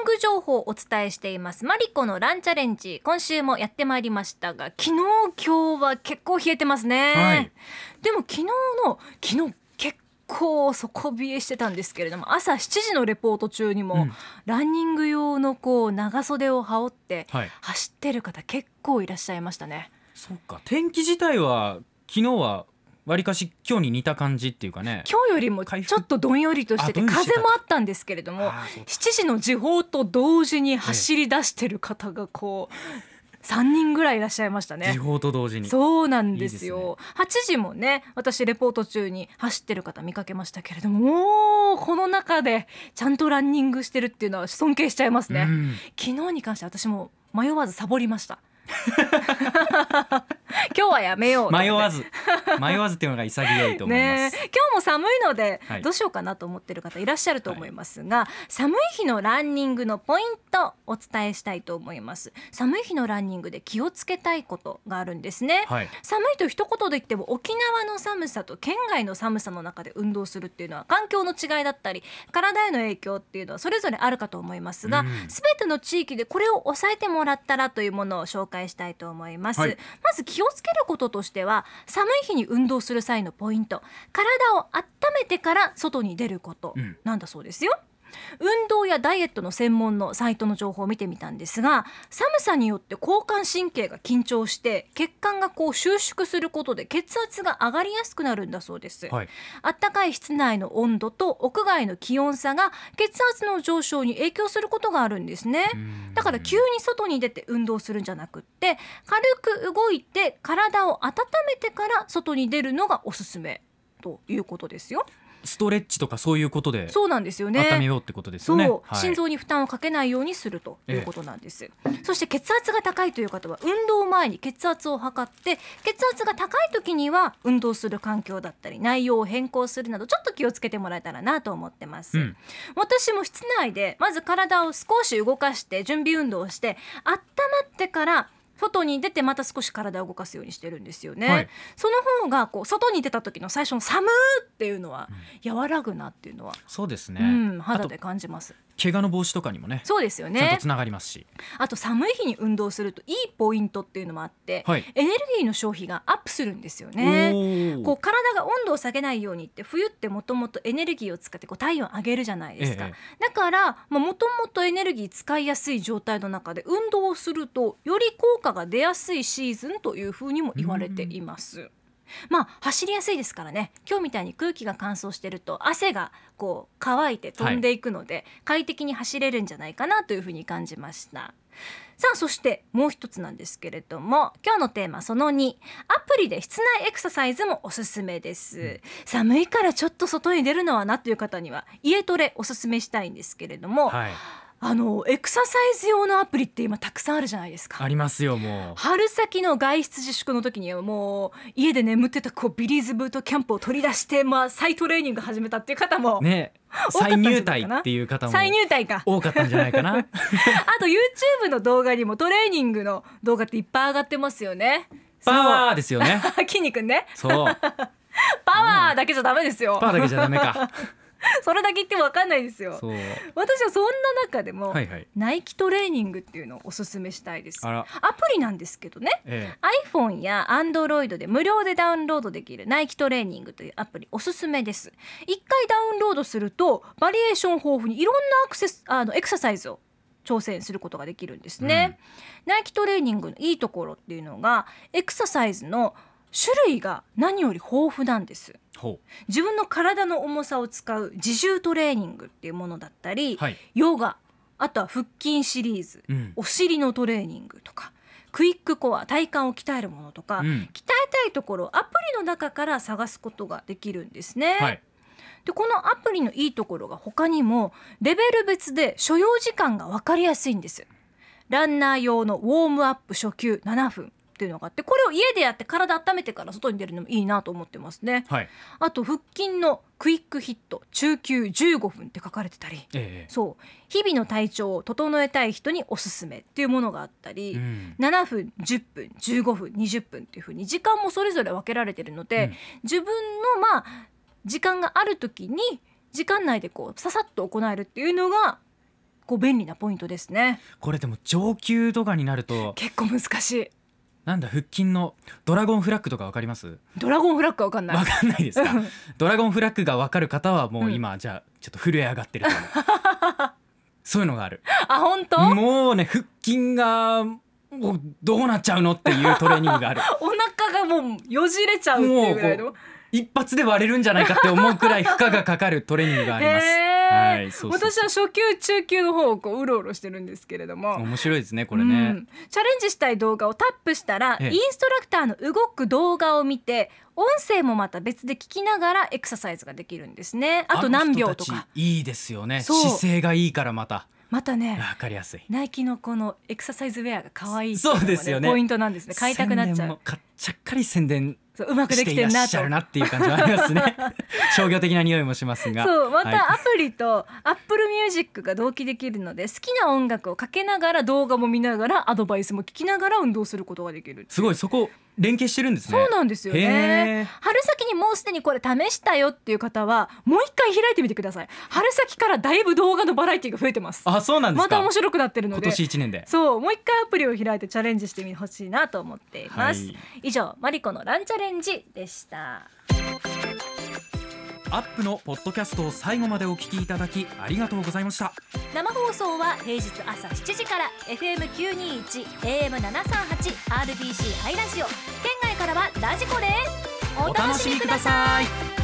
ング情報をお伝えしています。マリコのランチャレンジ今週もやってまいりましたが昨日今日は結構冷えてますね、はい。でも昨日の昨日結構底冷えしてたんですけれども朝7時のレポート中にも、うん。ランニング用のこう長袖を羽織ってはい。走ってる方結構いらっしゃいましたね。そうか。天気自体は昨日はわりかし今日に似た感じっていうかね。今日よりもちょっとどんよりとしてて風もあったんですけれどもあーそう7時の時報と同時に走り出してる方がこう3人ぐらいいらっしゃいましたね。時。報と同時に。そうなんですよ。8時もね私レポート中に走ってる方見かけましたけれどももうこの中でちゃんとランニングしてるっていうのは尊敬しちゃいますね、うん。昨日に関しては私も迷わずサボりました 今日はやめよう迷わず。迷わずっていうのが潔いと思いまねす、え。今日も寒いのではい。どうしようかなと思ってる方いらっしゃると思いますが、寒い日のランニングのポイントお伝えしたいと思います。寒い日のランニングで気をつけたいことがあるんですね、はい。寒いと一言で言っても沖縄の寒さと県外の寒さの中で運動するっていうのは環境の違いだったり体への影響っていうのはそれぞれあるかと思いますが、うん。全ての地域でこれを抑えてもらったらというものを紹介したいと思います、はい。まず気をつけることとしては寒い日に運動する際のポイント。体を温めてから外に出ることうん。なんだそうですよ、運動やダイエットの専門のサイトの情報を見てみたんですが寒さによって交感神経が緊張して血管がこう収縮することで血圧が上がりやすくなるんだそうです、はい。あったかい室内の温度と屋外の気温差が血圧の上昇に影響することがあるんですね。うん。だから急に外に出て運動するんじゃなくって軽く動いて体を温めてから外に出るのがおすすめということですよ。ストレッチとかそういうことでそうなんですよね。温めようってことですそう、よねはい。心臓に負担をかけないようにするということなんです、そして血圧が高いという方は運動前に血圧を測って血圧が高い時には運動する環境だったり内容を変更するなどちょっと気をつけてもらえたらなと思ってます、うん。私も室内でまず体を少し動かして準備運動をして温まってから外に出てまた少し体を動かすようにしてるんですよね、はい。その方がこう外に出た時の最初の寒ーっていうのは和らぐなっていうのは、そうですね、うん、あと肌で感じます。怪我の防止とかにもねそうですよね。つながりますし、あと寒い日に運動するといいポイントっていうのもあって、はい。エネルギーの消費がアップするんですよね。こう体が温度を下げないようにって冬ってもともとエネルギーを使ってこう体温を上げるじゃないですか、えだからもともとエネルギー使いやすい状態の中で運動をするとより効果が出やすいシーズンというふうにも言われています。まあ走りやすいですからね今日みたいに空気が乾燥してると汗がこう乾いて飛んでいくので、快適に走れるんじゃないかなというふうに感じました。さあそしてもう一つなんですけれども今日のテーマその2アプリで室内エクササイズもおすすめです、寒いからちょっと外に出るのはなという方には家トレおすすめしたいんですけれども、はいあのエクササイズ用のアプリって今たくさんあるじゃないですか。ありますよも春先の外出自粛の時にはもう家で眠ってたこうビリーズブートキャンプを取り出して、まあ、再トレーニング始めたっていう方も、うね再入隊っていう方も再入隊が多かったんじゃないかな。あと YouTube の動画にもトレーニングの動画っていっぱい上がってますよね。パワーですよね。筋肉 ね。そう。パワーだけじゃダメですよ、パワーだけじゃダメか それだけ言っても分かんないですよ。私はそんな中でも、はいはい。ナイキトレーニングっていうのをおすすめしたいです。アプリなんですけどね。え iPhone や Android で無料でダウンロードできるナイキトレーニングというアプリおすすめです。一回ダウンロードするとバリエーション豊富にいろんなアクセスあのエクササイズを挑戦することができるんですね、ナイキトレーニングのいいところっていうのがエクササイズの種類が何より豊富なんです。自分の体の重さを使う自重トレーニングっていうものだったり、はい。ヨガあとは腹筋シリーズ、ううん。お尻のトレーニングとかクイックコア体幹を鍛えるものとか、うん。鍛えたいところをアプリの中から探すことができるんですね。はい。でこのアプリのいいところが他にもレベル別で所要時間が分かりやすいんです。ランナー用のウォームアップ初級7分っていうのがあってこれを家でやって体温めてから外に出るのもいいなと思ってますね。はい。あと腹筋のクイックヒット中級15分って書かれてたり。ええ。そう。日々の体調を整えたい人におすすめっていうものがあったり、うん。7分10分15分20分っていう風に時間もそれぞれ分けられてるので、うん。自分のまあ時間がある時に時間内でこうささっと行えるっていうのが構便利なポイントですね。これでも上級とかになると結構難しいなんだ腹筋のドラゴンフラッグとかわかります？ドラゴンフラッグわかんない。わかんないですか？ドラゴンフラッグがわかる方はもう今、じゃあちょっと震え上がってると思う。そういうのがある。あ本当？もうね腹筋がもうどうなっちゃうのっていうトレーニングがある。お腹がもうよじれちゃうっていうぐらいの？一発で割れるんじゃないかって思うくらい負荷がかかるトレーニングがあります、はいそうそう私は初級中級の方をこううろうろしてるんですけれども。面白いですねこれね。うん、チャレンジしたい動画をタップしたらええ。インストラクターの動く動画を見て音声もまた別で聞きながらエクササイズができるんですね。あと何秒とか。いいですよね。姿勢がいいからまた。またねわかりやすい。ナイキのこのエクササイズウェアが可愛いいのがそうですよね。ポイントなんですね。買いたくなっちゃう。ちゃっかり宣伝そううまくできてんなゃるなっていう感じはありますね。商業的な匂いもしますが。そうまはい。たアプリと Apple Music が同期できるので好きな音楽をかけながら動画も見ながらアドバイスも聞きながら運動することができるすごいそこ連携してるんですね。そうなんですよね。春先にもうすでにこれ試したよっていう方はもう一回開いてみてください。春先からだいぶ動画のバラエティが増えてます。あそうなんですか？また面白くなってるの今で年一年で。そうもう一回アプリを開いてチャレンジしてみてほしいなと思っています、はい。以上マリコのランチャレンジでした。アップのポッドキャストを最後までお聞きいただきありがとうございました。生放送は平日朝7時から FM921 AM738 RBC ハイラジオ。県外からはラジコですお楽しみください。